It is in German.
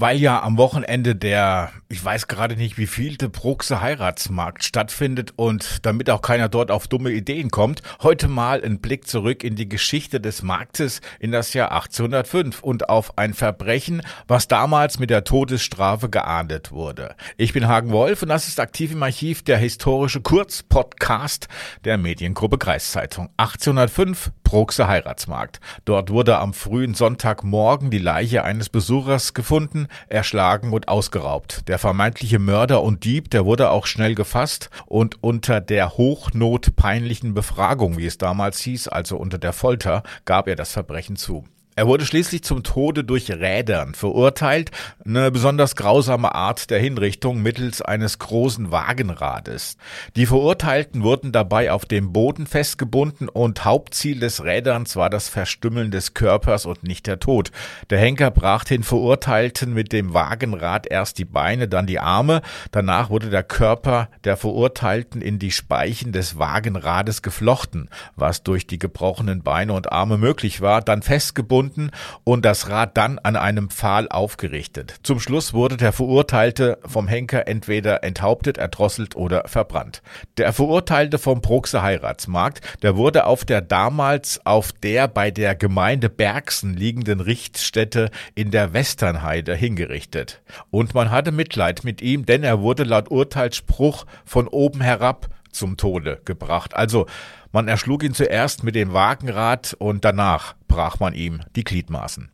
weil ja am Wochenende der, ich weiß gerade nicht, wie vielte Bruxe Heiratsmarkt stattfindet und damit auch keiner dort auf dumme Ideen kommt, heute mal ein Blick zurück in die Geschichte des Marktes in das Jahr 1805 und auf ein Verbrechen, was damals mit der Todesstrafe geahndet wurde. Ich bin Hagen Wolf und das ist aktiv im Archiv der historische Kurzpodcast der Mediengruppe Kreiszeitung. 1805 Bruxe Heiratsmarkt. Dort wurde am frühen Sonntagmorgen die Leiche eines Besuchers gefunden, erschlagen und ausgeraubt. Der vermeintliche Mörder und Dieb, der wurde auch schnell gefasst und unter der Hochnot peinlichen Befragung, wie es damals hieß, also unter der Folter, gab er das Verbrechen zu. Er wurde schließlich zum Tode durch Rädern verurteilt, eine besonders grausame Art der Hinrichtung mittels eines großen Wagenrades. Die Verurteilten wurden dabei auf dem Boden festgebunden und Hauptziel des Räderns war das Verstümmeln des Körpers und nicht der Tod. Der Henker brach den Verurteilten mit dem Wagenrad erst die Beine, dann die Arme, danach wurde der Körper der Verurteilten in die Speichen des Wagenrades geflochten, was durch die gebrochenen Beine und Arme möglich war, dann festgebunden gebunden und das Rad dann an einem Pfahl aufgerichtet. Zum Schluss wurde der Verurteilte vom Henker entweder enthauptet, erdrosselt oder verbrannt. Der Verurteilte vom Bruxer Heiratsmarkt, der wurde auf der damals auf der bei der Gemeinde Bergsen liegenden Richtstätte in der Westernheide hingerichtet. Und man hatte Mitleid mit ihm, denn er wurde laut Urteilsspruch von oben herab zum Tode gebracht. Also man erschlug ihn zuerst mit dem Wagenrad und danach brach man ihm die Gliedmaßen.